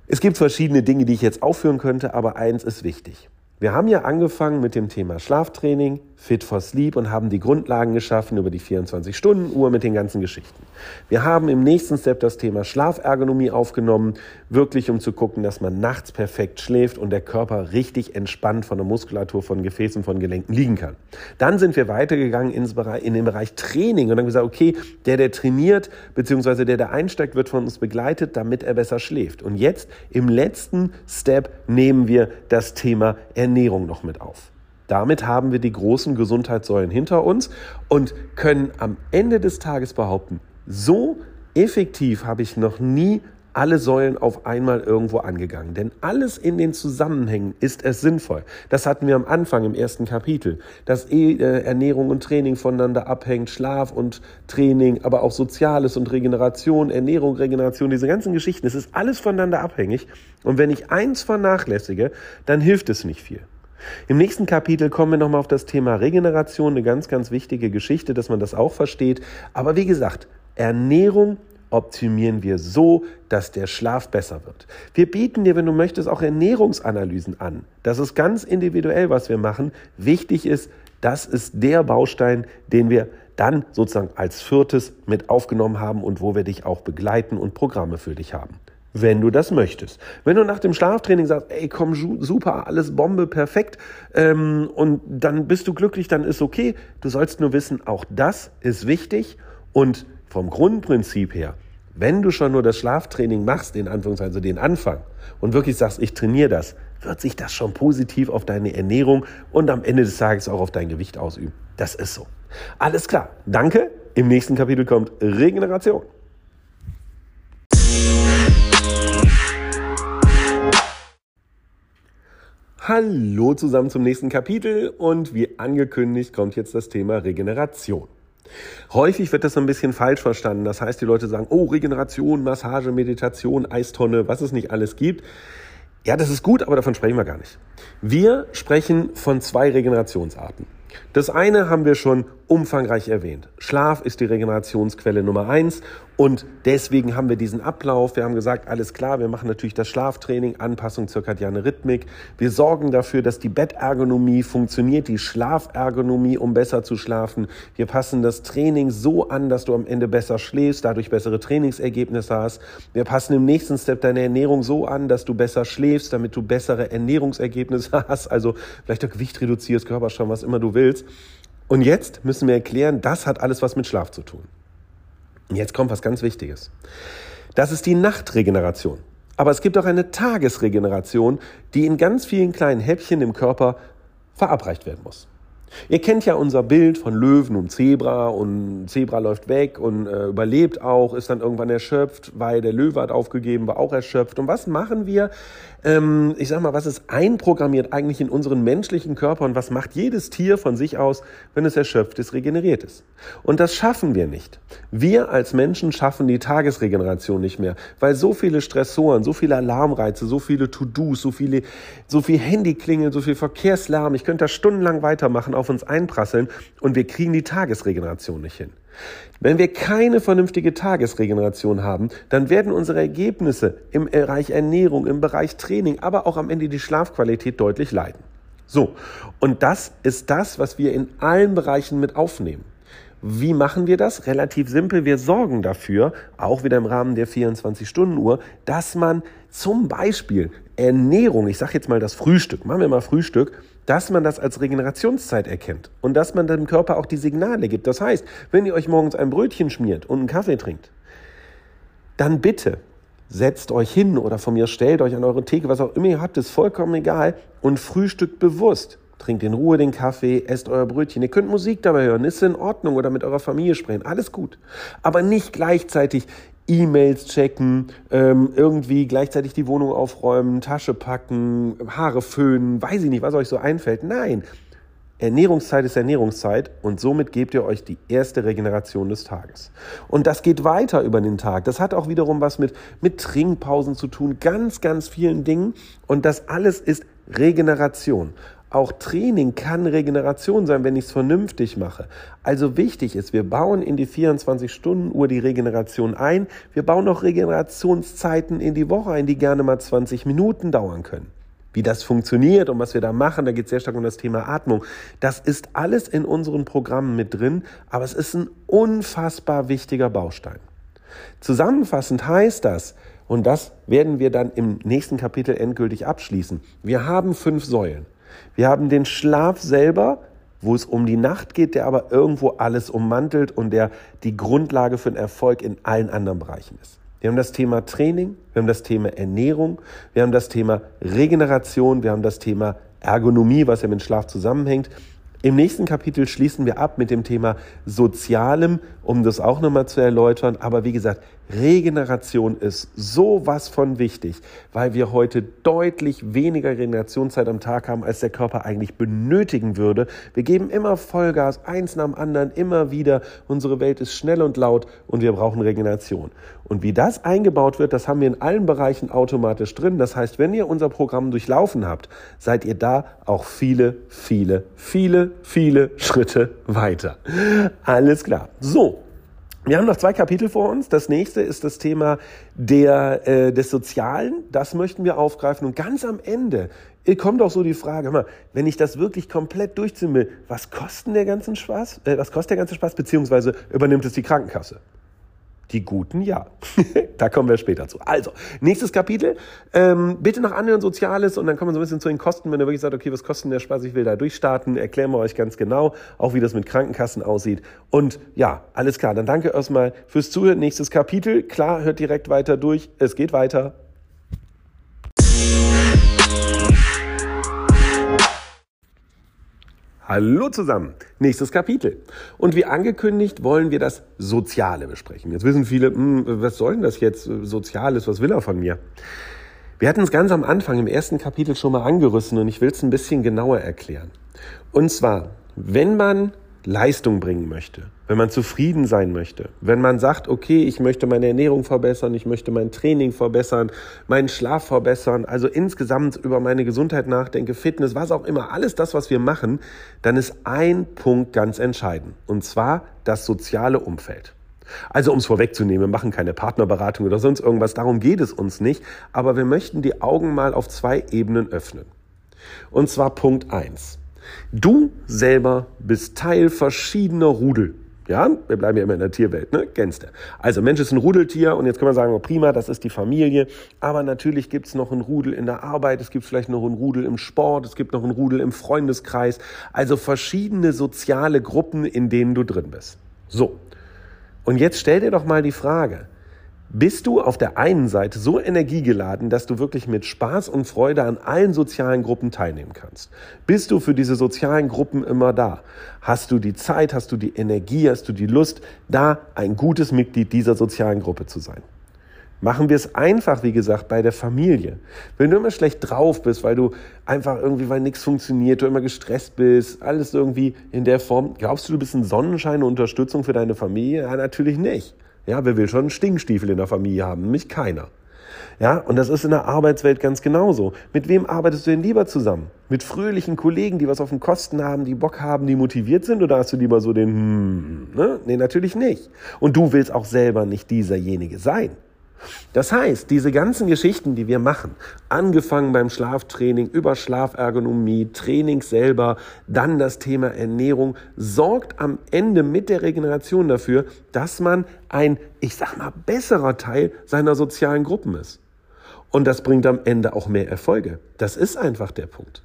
Es gibt verschiedene Dinge, die ich jetzt aufführen könnte, aber eins ist wichtig. Wir haben ja angefangen mit dem Thema Schlaftraining, Fit for Sleep und haben die Grundlagen geschaffen über die 24-Stunden-Uhr mit den ganzen Geschichten. Wir haben im nächsten Step das Thema Schlafergonomie aufgenommen, wirklich um zu gucken, dass man nachts perfekt schläft und der Körper richtig entspannt von der Muskulatur, von Gefäßen, von Gelenken liegen kann. Dann sind wir weitergegangen ins Bereich, in den Bereich Training und dann gesagt, okay, der, der trainiert, beziehungsweise der, der einsteigt, wird von uns begleitet, damit er besser schläft. Und jetzt im letzten Step nehmen wir das Thema. Ernährung noch mit auf. Damit haben wir die großen Gesundheitssäulen hinter uns und können am Ende des Tages behaupten, so effektiv habe ich noch nie alle Säulen auf einmal irgendwo angegangen. Denn alles in den Zusammenhängen ist es sinnvoll. Das hatten wir am Anfang im ersten Kapitel, dass eh, äh, Ernährung und Training voneinander abhängt, Schlaf und Training, aber auch Soziales und Regeneration, Ernährung, Regeneration, diese ganzen Geschichten, es ist alles voneinander abhängig. Und wenn ich eins vernachlässige, dann hilft es nicht viel. Im nächsten Kapitel kommen wir nochmal auf das Thema Regeneration, eine ganz, ganz wichtige Geschichte, dass man das auch versteht. Aber wie gesagt, Ernährung optimieren wir so, dass der Schlaf besser wird. Wir bieten dir, wenn du möchtest, auch Ernährungsanalysen an. Das ist ganz individuell, was wir machen. Wichtig ist, das ist der Baustein, den wir dann sozusagen als viertes mit aufgenommen haben und wo wir dich auch begleiten und Programme für dich haben. Wenn du das möchtest. Wenn du nach dem Schlaftraining sagst, ey, komm, super, alles Bombe, perfekt, ähm, und dann bist du glücklich, dann ist okay. Du sollst nur wissen, auch das ist wichtig und vom Grundprinzip her wenn du schon nur das Schlaftraining machst, in Anführungszeichen, also den Anfang, und wirklich sagst, ich trainiere das, wird sich das schon positiv auf deine Ernährung und am Ende des Tages auch auf dein Gewicht ausüben. Das ist so. Alles klar. Danke. Im nächsten Kapitel kommt Regeneration. Hallo zusammen zum nächsten Kapitel und wie angekündigt kommt jetzt das Thema Regeneration. Häufig wird das so ein bisschen falsch verstanden. Das heißt, die Leute sagen, oh, Regeneration, Massage, Meditation, Eistonne, was es nicht alles gibt. Ja, das ist gut, aber davon sprechen wir gar nicht. Wir sprechen von zwei Regenerationsarten. Das eine haben wir schon umfangreich erwähnt. Schlaf ist die Regenerationsquelle Nummer eins und deswegen haben wir diesen Ablauf. Wir haben gesagt, alles klar, wir machen natürlich das Schlaftraining, Anpassung zirkadiane Rhythmik. Wir sorgen dafür, dass die Bettergonomie funktioniert, die Schlafergonomie, um besser zu schlafen. Wir passen das Training so an, dass du am Ende besser schläfst, dadurch bessere Trainingsergebnisse hast. Wir passen im nächsten Step deine Ernährung so an, dass du besser schläfst, damit du bessere Ernährungsergebnisse hast. Also vielleicht auch Gewicht reduzierst, Körperstamm, was immer du willst. Und jetzt müssen wir erklären, das hat alles was mit Schlaf zu tun. Jetzt kommt was ganz Wichtiges. Das ist die Nachtregeneration. Aber es gibt auch eine Tagesregeneration, die in ganz vielen kleinen Häppchen im Körper verabreicht werden muss. Ihr kennt ja unser Bild von Löwen und Zebra und Zebra läuft weg und äh, überlebt auch, ist dann irgendwann erschöpft, weil der Löwe hat aufgegeben, war auch erschöpft. Und was machen wir? Ähm, ich sag mal, was ist einprogrammiert eigentlich in unseren menschlichen Körper und was macht jedes Tier von sich aus, wenn es erschöpft ist, regeneriert ist? Und das schaffen wir nicht. Wir als Menschen schaffen die Tagesregeneration nicht mehr, weil so viele Stressoren, so viele Alarmreize, so viele To-Dos, so viele, so viel Handyklingeln, so viel Verkehrslärm, ich könnte da stundenlang weitermachen, auf uns einprasseln und wir kriegen die Tagesregeneration nicht hin. Wenn wir keine vernünftige Tagesregeneration haben, dann werden unsere Ergebnisse im Bereich Ernährung, im Bereich Training, aber auch am Ende die Schlafqualität deutlich leiden. So, und das ist das, was wir in allen Bereichen mit aufnehmen. Wie machen wir das? Relativ simpel. Wir sorgen dafür, auch wieder im Rahmen der 24-Stunden-Uhr, dass man zum Beispiel Ernährung, ich sage jetzt mal das Frühstück, machen wir mal Frühstück, dass man das als Regenerationszeit erkennt und dass man dem Körper auch die Signale gibt. Das heißt, wenn ihr euch morgens ein Brötchen schmiert und einen Kaffee trinkt, dann bitte setzt euch hin oder von mir stellt euch an eure Theke, was auch immer ihr habt, ist vollkommen egal und frühstückt bewusst. Trinkt in Ruhe den Kaffee, esst euer Brötchen. Ihr könnt Musik dabei hören, ist in Ordnung oder mit eurer Familie sprechen, alles gut. Aber nicht gleichzeitig E-Mails checken, ähm, irgendwie gleichzeitig die Wohnung aufräumen, Tasche packen, Haare föhnen, weiß ich nicht, was euch so einfällt. Nein, Ernährungszeit ist Ernährungszeit und somit gebt ihr euch die erste Regeneration des Tages. Und das geht weiter über den Tag. Das hat auch wiederum was mit, mit Trinkpausen zu tun, ganz, ganz vielen Dingen. Und das alles ist Regeneration. Auch Training kann Regeneration sein, wenn ich es vernünftig mache. Also wichtig ist, wir bauen in die 24-Stunden-Uhr die Regeneration ein. Wir bauen auch Regenerationszeiten in die Woche ein, die gerne mal 20 Minuten dauern können wie das funktioniert und was wir da machen. Da geht es sehr stark um das Thema Atmung. Das ist alles in unseren Programmen mit drin, aber es ist ein unfassbar wichtiger Baustein. Zusammenfassend heißt das, und das werden wir dann im nächsten Kapitel endgültig abschließen, wir haben fünf Säulen. Wir haben den Schlaf selber, wo es um die Nacht geht, der aber irgendwo alles ummantelt und der die Grundlage für den Erfolg in allen anderen Bereichen ist. Wir haben das Thema Training, wir haben das Thema Ernährung, wir haben das Thema Regeneration, wir haben das Thema Ergonomie, was ja mit Schlaf zusammenhängt. Im nächsten Kapitel schließen wir ab mit dem Thema Sozialem, um das auch nochmal zu erläutern. Aber wie gesagt, Regeneration ist sowas von wichtig, weil wir heute deutlich weniger Regenerationszeit am Tag haben, als der Körper eigentlich benötigen würde. Wir geben immer Vollgas, eins nach dem anderen, immer wieder. Unsere Welt ist schnell und laut und wir brauchen Regeneration. Und wie das eingebaut wird, das haben wir in allen Bereichen automatisch drin. Das heißt, wenn ihr unser Programm durchlaufen habt, seid ihr da auch viele, viele, viele, viele Schritte weiter. Alles klar. So, wir haben noch zwei Kapitel vor uns. Das nächste ist das Thema der, äh, des Sozialen. Das möchten wir aufgreifen. Und ganz am Ende kommt auch so die Frage, mal, wenn ich das wirklich komplett durchziehen will, was kostet der ganze Spaß? Äh, was kostet der ganze Spaß? Beziehungsweise übernimmt es die Krankenkasse? Die guten ja. da kommen wir später zu. Also, nächstes Kapitel. Ähm, bitte noch anhören Soziales und dann kommen wir so ein bisschen zu den Kosten. Wenn ihr wirklich sagt, okay, was kostet der Spaß? Ich will da durchstarten, erklären wir euch ganz genau, auch wie das mit Krankenkassen aussieht. Und ja, alles klar. Dann danke erstmal fürs Zuhören. Nächstes Kapitel. Klar, hört direkt weiter durch. Es geht weiter. Hallo zusammen, nächstes Kapitel. Und wie angekündigt wollen wir das Soziale besprechen. Jetzt wissen viele, hm, was soll denn das jetzt Soziales, was will er von mir? Wir hatten es ganz am Anfang im ersten Kapitel schon mal angerissen und ich will es ein bisschen genauer erklären. Und zwar, wenn man Leistung bringen möchte, wenn man zufrieden sein möchte, wenn man sagt, okay, ich möchte meine Ernährung verbessern, ich möchte mein Training verbessern, meinen Schlaf verbessern, also insgesamt über meine Gesundheit nachdenke, Fitness, was auch immer, alles das, was wir machen, dann ist ein Punkt ganz entscheidend, und zwar das soziale Umfeld. Also um es vorwegzunehmen, wir machen keine Partnerberatung oder sonst irgendwas, darum geht es uns nicht, aber wir möchten die Augen mal auf zwei Ebenen öffnen. Und zwar Punkt eins: Du selber bist Teil verschiedener Rudel. Ja, wir bleiben ja immer in der Tierwelt, ne? Du. Also Mensch ist ein Rudeltier und jetzt können wir sagen, oh, prima, das ist die Familie. Aber natürlich gibt's noch ein Rudel in der Arbeit, es gibt vielleicht noch ein Rudel im Sport, es gibt noch ein Rudel im Freundeskreis. Also verschiedene soziale Gruppen, in denen du drin bist. So. Und jetzt stell dir doch mal die Frage, bist du auf der einen Seite so energiegeladen, dass du wirklich mit Spaß und Freude an allen sozialen Gruppen teilnehmen kannst? Bist du für diese sozialen Gruppen immer da? Hast du die Zeit, hast du die Energie, hast du die Lust, da ein gutes Mitglied dieser sozialen Gruppe zu sein? Machen wir es einfach, wie gesagt, bei der Familie. Wenn du immer schlecht drauf bist, weil du einfach irgendwie, weil nichts funktioniert, du immer gestresst bist, alles irgendwie in der Form, glaubst du, du bist ein Sonnenschein und Unterstützung für deine Familie? Ja, natürlich nicht. Ja, wer will schon einen Stinkstiefel in der Familie haben? Nämlich keiner. Ja, und das ist in der Arbeitswelt ganz genauso. Mit wem arbeitest du denn lieber zusammen? Mit fröhlichen Kollegen, die was auf den Kosten haben, die Bock haben, die motiviert sind? Oder hast du lieber so den, hm, ne? Nee, natürlich nicht. Und du willst auch selber nicht dieserjenige sein. Das heißt, diese ganzen Geschichten, die wir machen, angefangen beim Schlaftraining, über Schlafergonomie, Training selber, dann das Thema Ernährung, sorgt am Ende mit der Regeneration dafür, dass man ein, ich sag mal, besserer Teil seiner sozialen Gruppen ist. Und das bringt am Ende auch mehr Erfolge. Das ist einfach der Punkt.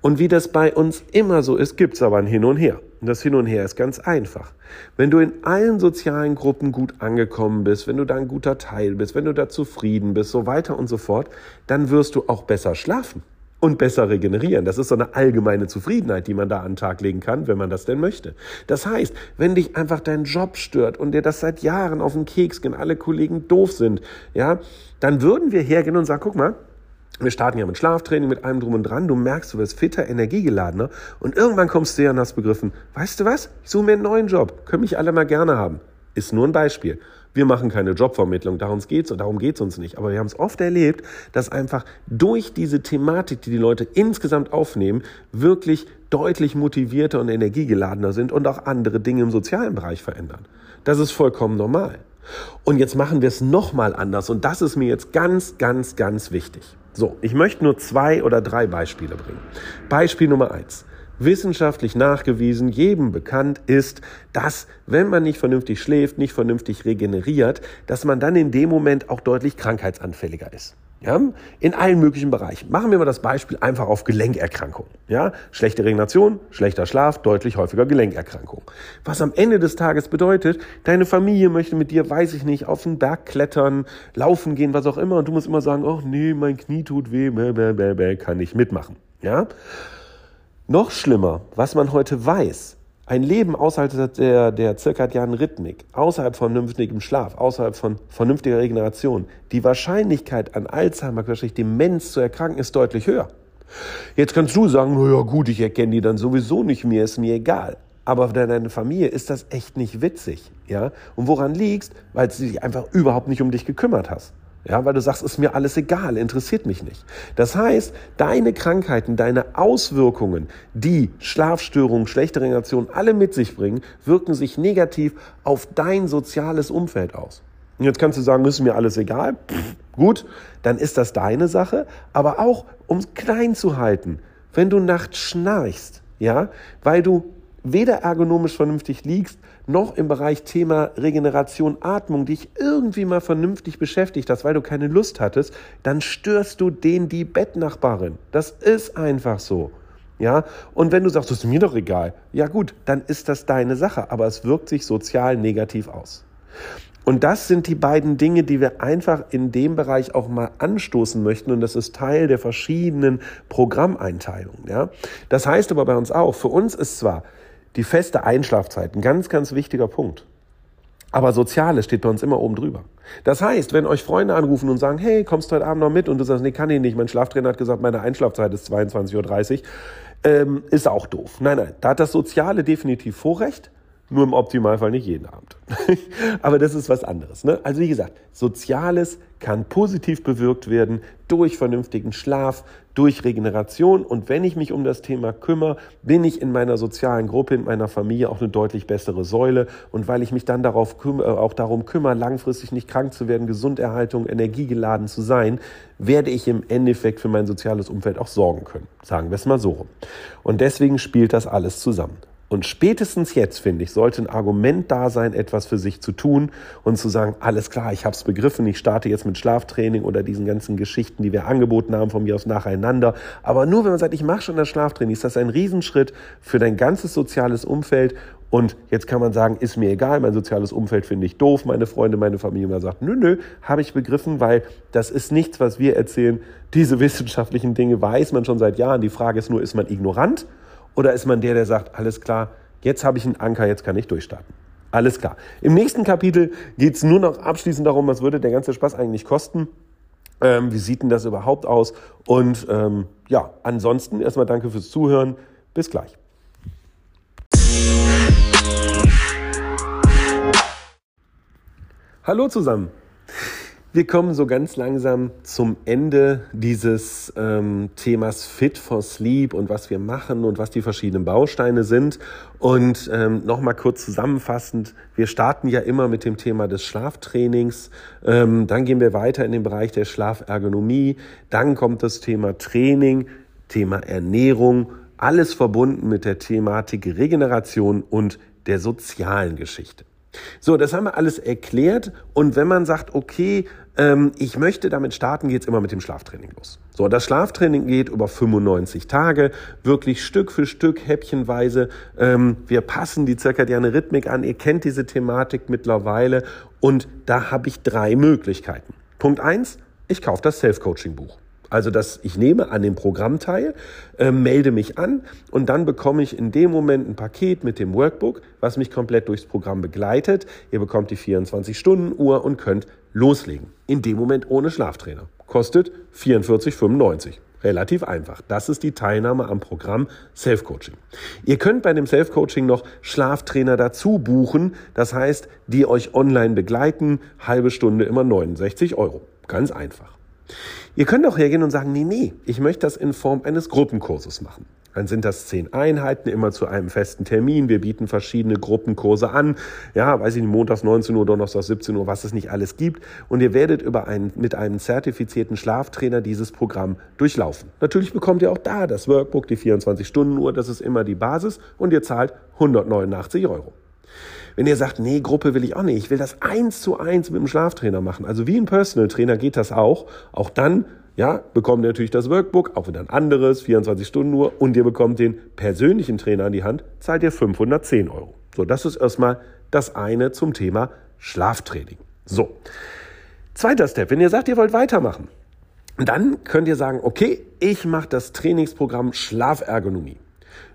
Und wie das bei uns immer so ist, gibt's aber ein Hin und Her. Und das Hin und Her ist ganz einfach. Wenn du in allen sozialen Gruppen gut angekommen bist, wenn du da ein guter Teil bist, wenn du da zufrieden bist, so weiter und so fort, dann wirst du auch besser schlafen und besser regenerieren. Das ist so eine allgemeine Zufriedenheit, die man da an den Tag legen kann, wenn man das denn möchte. Das heißt, wenn dich einfach dein Job stört und dir das seit Jahren auf den Keks gehen, alle Kollegen doof sind, ja, dann würden wir hergehen und sagen, guck mal, wir starten ja mit Schlaftraining, mit allem drum und dran. Du merkst, du wirst fitter, energiegeladener. Und irgendwann kommst du ja und hast begriffen, weißt du was? Ich suche mir einen neuen Job. Können mich alle mal gerne haben. Ist nur ein Beispiel. Wir machen keine Jobvermittlung, darum geht's und darum geht's uns nicht. Aber wir haben es oft erlebt, dass einfach durch diese Thematik, die die Leute insgesamt aufnehmen, wirklich deutlich motivierter und energiegeladener sind und auch andere Dinge im sozialen Bereich verändern. Das ist vollkommen normal. Und jetzt machen wir es nochmal anders und das ist mir jetzt ganz, ganz, ganz wichtig. So, ich möchte nur zwei oder drei Beispiele bringen. Beispiel Nummer eins. Wissenschaftlich nachgewiesen, jedem bekannt ist, dass wenn man nicht vernünftig schläft, nicht vernünftig regeneriert, dass man dann in dem Moment auch deutlich krankheitsanfälliger ist. Ja, in allen möglichen Bereichen. Machen wir mal das Beispiel einfach auf Gelenkerkrankungen. Ja, schlechte Regeneration, schlechter Schlaf, deutlich häufiger Gelenkerkrankungen. Was am Ende des Tages bedeutet, deine Familie möchte mit dir, weiß ich nicht, auf den Berg klettern, laufen gehen, was auch immer, und du musst immer sagen, oh nee, mein Knie tut weh, bäh, bäh, bäh, bäh, kann ich mitmachen. Ja? Noch schlimmer, was man heute weiß, ein Leben außerhalb der, der zirkadianen Rhythmik, außerhalb von vernünftigem Schlaf, außerhalb von vernünftiger Regeneration, die Wahrscheinlichkeit an Alzheimer, Demenz zu erkranken, ist deutlich höher. Jetzt kannst du sagen, na ja gut, ich erkenne die dann sowieso nicht mehr, ist mir egal. Aber für deine Familie ist das echt nicht witzig, ja? Und woran liegst? Weil sie sich einfach überhaupt nicht um dich gekümmert hast. Ja, weil du sagst, ist mir alles egal, interessiert mich nicht. Das heißt, deine Krankheiten, deine Auswirkungen, die Schlafstörungen, schlechte Regeneration alle mit sich bringen, wirken sich negativ auf dein soziales Umfeld aus. Und jetzt kannst du sagen, ist mir alles egal. Pff, gut, dann ist das deine Sache. Aber auch, um es klein zu halten, wenn du nachts schnarchst, ja, weil du weder ergonomisch vernünftig liegst, noch im Bereich Thema Regeneration, Atmung dich irgendwie mal vernünftig beschäftigt hast, weil du keine Lust hattest, dann störst du den die Bettnachbarin. Das ist einfach so. Ja, und wenn du sagst, das ist mir doch egal, ja gut, dann ist das deine Sache, aber es wirkt sich sozial negativ aus. Und das sind die beiden Dinge, die wir einfach in dem Bereich auch mal anstoßen möchten. Und das ist Teil der verschiedenen Programmeinteilungen. Ja? Das heißt aber bei uns auch, für uns ist zwar die feste Einschlafzeit, ein ganz, ganz wichtiger Punkt. Aber Soziales steht bei uns immer oben drüber. Das heißt, wenn euch Freunde anrufen und sagen, hey, kommst du heute Abend noch mit? Und du sagst, nee, kann ich nicht. Mein Schlaftrainer hat gesagt, meine Einschlafzeit ist 22.30 Uhr. Ähm, ist auch doof. Nein, nein, da hat das Soziale definitiv Vorrecht. Nur im Optimalfall nicht jeden Abend. Aber das ist was anderes. Ne? Also wie gesagt, Soziales kann positiv bewirkt werden durch vernünftigen Schlaf, durch Regeneration. Und wenn ich mich um das Thema kümmere, bin ich in meiner sozialen Gruppe, in meiner Familie auch eine deutlich bessere Säule. Und weil ich mich dann darauf kümmere, auch darum kümmere, langfristig nicht krank zu werden, Gesunderhaltung, energiegeladen zu sein, werde ich im Endeffekt für mein soziales Umfeld auch sorgen können. Sagen wir es mal so rum. Und deswegen spielt das alles zusammen. Und spätestens jetzt, finde ich, sollte ein Argument da sein, etwas für sich zu tun und zu sagen, alles klar, ich habe es begriffen, ich starte jetzt mit Schlaftraining oder diesen ganzen Geschichten, die wir angeboten haben, von mir aus nacheinander. Aber nur wenn man sagt, ich mache schon das Schlaftraining, ist das ein Riesenschritt für dein ganzes soziales Umfeld. Und jetzt kann man sagen, ist mir egal, mein soziales Umfeld finde ich doof, meine Freunde, meine Familie. Man sagt, nö, nö, habe ich begriffen, weil das ist nichts, was wir erzählen. Diese wissenschaftlichen Dinge weiß man schon seit Jahren. Die Frage ist nur, ist man ignorant? Oder ist man der, der sagt, alles klar, jetzt habe ich einen Anker, jetzt kann ich durchstarten? Alles klar. Im nächsten Kapitel geht es nur noch abschließend darum, was würde der ganze Spaß eigentlich kosten? Ähm, wie sieht denn das überhaupt aus? Und ähm, ja, ansonsten erstmal danke fürs Zuhören. Bis gleich. Hallo zusammen. Wir kommen so ganz langsam zum Ende dieses ähm, Themas Fit for Sleep und was wir machen und was die verschiedenen Bausteine sind. Und ähm, nochmal kurz zusammenfassend, wir starten ja immer mit dem Thema des Schlaftrainings, ähm, dann gehen wir weiter in den Bereich der Schlafergonomie, dann kommt das Thema Training, Thema Ernährung, alles verbunden mit der Thematik Regeneration und der sozialen Geschichte. So, das haben wir alles erklärt. Und wenn man sagt, okay, ähm, ich möchte damit starten, geht's immer mit dem Schlaftraining los. So, das Schlaftraining geht über 95 Tage, wirklich Stück für Stück, häppchenweise. Ähm, wir passen die zirkadiane Rhythmik an. Ihr kennt diese Thematik mittlerweile. Und da habe ich drei Möglichkeiten. Punkt eins: ich kaufe das Self-Coaching-Buch. Also, dass ich nehme an dem Programm teil, äh, melde mich an und dann bekomme ich in dem Moment ein Paket mit dem Workbook, was mich komplett durchs Programm begleitet. Ihr bekommt die 24-Stunden-Uhr und könnt loslegen. In dem Moment ohne Schlaftrainer. Kostet 44,95. Relativ einfach. Das ist die Teilnahme am Programm Self-Coaching. Ihr könnt bei dem Self-Coaching noch Schlaftrainer dazu buchen. Das heißt, die euch online begleiten. Halbe Stunde immer 69 Euro. Ganz einfach. Ihr könnt auch hergehen und sagen, nee, nee, ich möchte das in Form eines Gruppenkurses machen. Dann sind das zehn Einheiten, immer zu einem festen Termin. Wir bieten verschiedene Gruppenkurse an. Ja, weiß ich nicht, montags 19 Uhr, donnerstags 17 Uhr, was es nicht alles gibt. Und ihr werdet über einen, mit einem zertifizierten Schlaftrainer dieses Programm durchlaufen. Natürlich bekommt ihr auch da das Workbook, die 24-Stunden-Uhr, das ist immer die Basis und ihr zahlt 189 Euro. Wenn ihr sagt, nee, Gruppe will ich auch nicht, ich will das eins zu eins mit dem Schlaftrainer machen, also wie ein Personal Trainer geht das auch, auch dann ja, bekommt ihr natürlich das Workbook, auch wieder ein anderes, 24 Stunden nur, und ihr bekommt den persönlichen Trainer an die Hand, zahlt ihr 510 Euro. So, das ist erstmal das eine zum Thema Schlaftraining. So. Zweiter Step, wenn ihr sagt, ihr wollt weitermachen, dann könnt ihr sagen, okay, ich mache das Trainingsprogramm Schlafergonomie.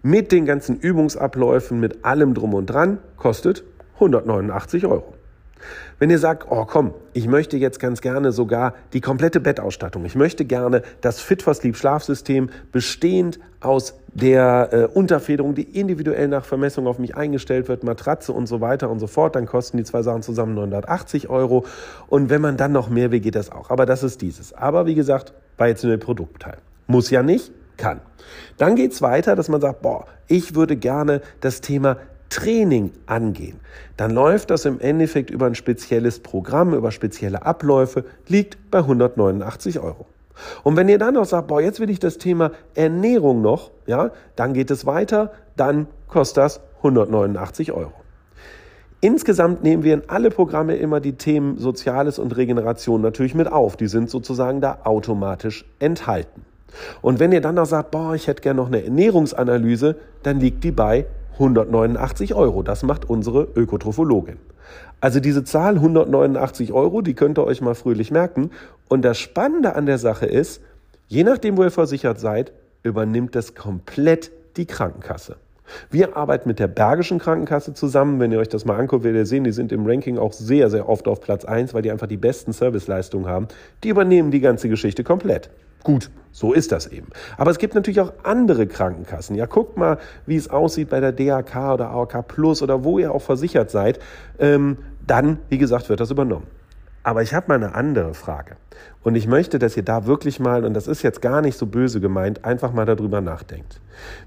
Mit den ganzen Übungsabläufen, mit allem drum und dran, kostet 189 Euro. Wenn ihr sagt, oh komm, ich möchte jetzt ganz gerne sogar die komplette Bettausstattung, ich möchte gerne das Fit for Sleep Schlafsystem bestehend aus der äh, Unterfederung, die individuell nach Vermessung auf mich eingestellt wird, Matratze und so weiter und so fort, dann kosten die zwei Sachen zusammen 980 Euro. Und wenn man dann noch mehr will, geht das auch. Aber das ist dieses. Aber wie gesagt, bei jetzt nur der Produktteil. Muss ja nicht, kann. Dann geht's weiter, dass man sagt, boah, ich würde gerne das Thema Training angehen, dann läuft das im Endeffekt über ein spezielles Programm, über spezielle Abläufe, liegt bei 189 Euro. Und wenn ihr dann noch sagt, boah, jetzt will ich das Thema Ernährung noch, ja, dann geht es weiter, dann kostet das 189 Euro. Insgesamt nehmen wir in alle Programme immer die Themen Soziales und Regeneration natürlich mit auf. Die sind sozusagen da automatisch enthalten. Und wenn ihr dann noch sagt, boah, ich hätte gerne noch eine Ernährungsanalyse, dann liegt die bei 189 Euro. Das macht unsere Ökotrophologin. Also diese Zahl 189 Euro, die könnt ihr euch mal fröhlich merken. Und das Spannende an der Sache ist, je nachdem, wo ihr versichert seid, übernimmt das komplett die Krankenkasse. Wir arbeiten mit der Bergischen Krankenkasse zusammen. Wenn ihr euch das mal anguckt, werdet ihr sehen, die sind im Ranking auch sehr, sehr oft auf Platz 1, weil die einfach die besten Serviceleistungen haben. Die übernehmen die ganze Geschichte komplett. Gut, so ist das eben. Aber es gibt natürlich auch andere Krankenkassen. Ja, guckt mal, wie es aussieht bei der DAK oder AOK Plus oder wo ihr auch versichert seid. Ähm, dann, wie gesagt, wird das übernommen. Aber ich habe mal eine andere Frage. Und ich möchte, dass ihr da wirklich mal, und das ist jetzt gar nicht so böse gemeint, einfach mal darüber nachdenkt.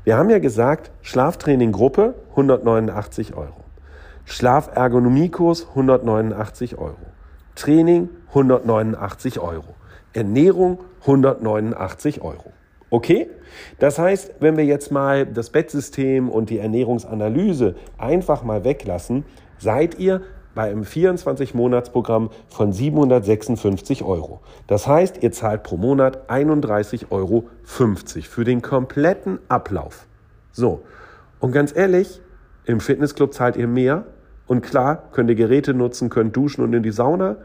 Wir haben ja gesagt, Schlaftraining Gruppe 189 Euro. Schlafergonomiekurs 189 Euro. Training 189 Euro. Ernährung 189 Euro. Okay? Das heißt, wenn wir jetzt mal das Bettsystem und die Ernährungsanalyse einfach mal weglassen, seid ihr bei einem 24-Monats-Programm von 756 Euro. Das heißt, ihr zahlt pro Monat 31,50 Euro für den kompletten Ablauf. So. Und ganz ehrlich, im Fitnessclub zahlt ihr mehr. Und klar, könnt ihr Geräte nutzen, könnt duschen und in die Sauna.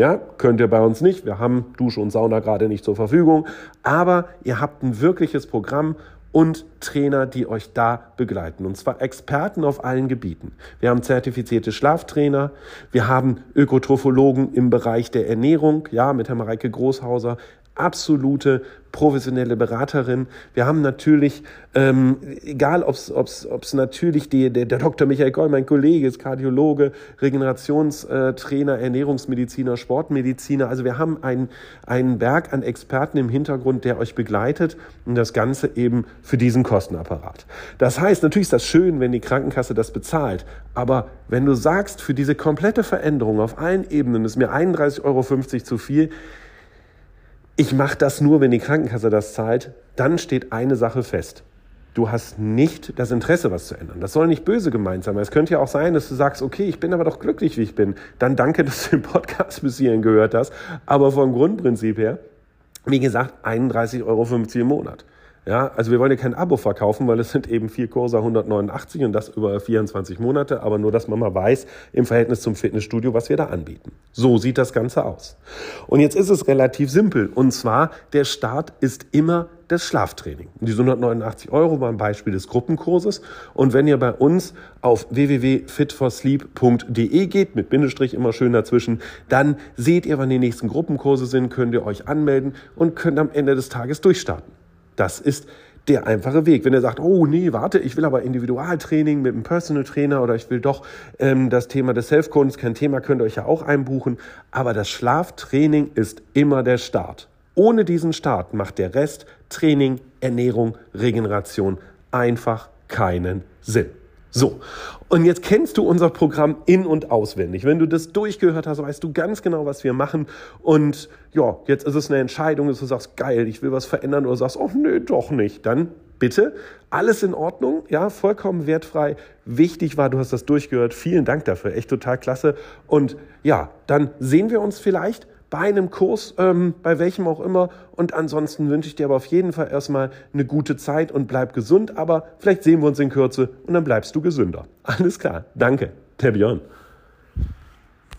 Ja, könnt ihr bei uns nicht. Wir haben Dusche und Sauna gerade nicht zur Verfügung. Aber ihr habt ein wirkliches Programm und Trainer, die euch da begleiten. Und zwar Experten auf allen Gebieten. Wir haben zertifizierte Schlaftrainer. Wir haben Ökotrophologen im Bereich der Ernährung. Ja, mit Herrn Mareike Großhauser absolute professionelle Beraterin. Wir haben natürlich, ähm, egal ob es natürlich die, der, der Dr. Michael Goll, mein Kollege, ist Kardiologe, Regenerationstrainer, Ernährungsmediziner, Sportmediziner. Also wir haben einen, einen Berg an Experten im Hintergrund, der euch begleitet und das Ganze eben für diesen Kostenapparat. Das heißt, natürlich ist das schön, wenn die Krankenkasse das bezahlt, aber wenn du sagst, für diese komplette Veränderung auf allen Ebenen ist mir 31,50 Euro zu viel, ich mache das nur, wenn die Krankenkasse das zahlt, dann steht eine Sache fest. Du hast nicht das Interesse, was zu ändern. Das soll nicht böse gemeint sein. Es könnte ja auch sein, dass du sagst, okay, ich bin aber doch glücklich, wie ich bin. Dann danke, dass du den Podcast bis hierhin gehört hast. Aber vom Grundprinzip her, wie gesagt, 31,50 Euro im Monat. Ja, also wir wollen ja kein Abo verkaufen, weil es sind eben vier Kurse 189 und das über 24 Monate, aber nur, dass man mal weiß, im Verhältnis zum Fitnessstudio, was wir da anbieten. So sieht das Ganze aus. Und jetzt ist es relativ simpel. Und zwar, der Start ist immer das Schlaftraining. Diese 189 Euro beim Beispiel des Gruppenkurses. Und wenn ihr bei uns auf www.fitforsleep.de geht, mit Bindestrich immer schön dazwischen, dann seht ihr, wann die nächsten Gruppenkurse sind, könnt ihr euch anmelden und könnt am Ende des Tages durchstarten. Das ist der einfache Weg. Wenn er sagt, oh nee, warte, ich will aber Individualtraining mit einem Personal Trainer oder ich will doch ähm, das Thema des Self-Coachings, kein Thema, könnt ihr euch ja auch einbuchen. Aber das Schlaftraining ist immer der Start. Ohne diesen Start macht der Rest Training, Ernährung, Regeneration einfach keinen Sinn. So, und jetzt kennst du unser Programm in und auswendig. Wenn du das durchgehört hast, weißt du ganz genau, was wir machen. Und ja, jetzt ist es eine Entscheidung, dass du sagst, geil, ich will was verändern oder sagst, oh nö, doch nicht. Dann bitte, alles in Ordnung, ja, vollkommen wertfrei. Wichtig war, du hast das durchgehört. Vielen Dank dafür, echt total klasse. Und ja, dann sehen wir uns vielleicht bei einem Kurs, ähm, bei welchem auch immer. Und ansonsten wünsche ich dir aber auf jeden Fall erstmal eine gute Zeit und bleib gesund. Aber vielleicht sehen wir uns in Kürze und dann bleibst du gesünder. Alles klar. Danke. Der Björn.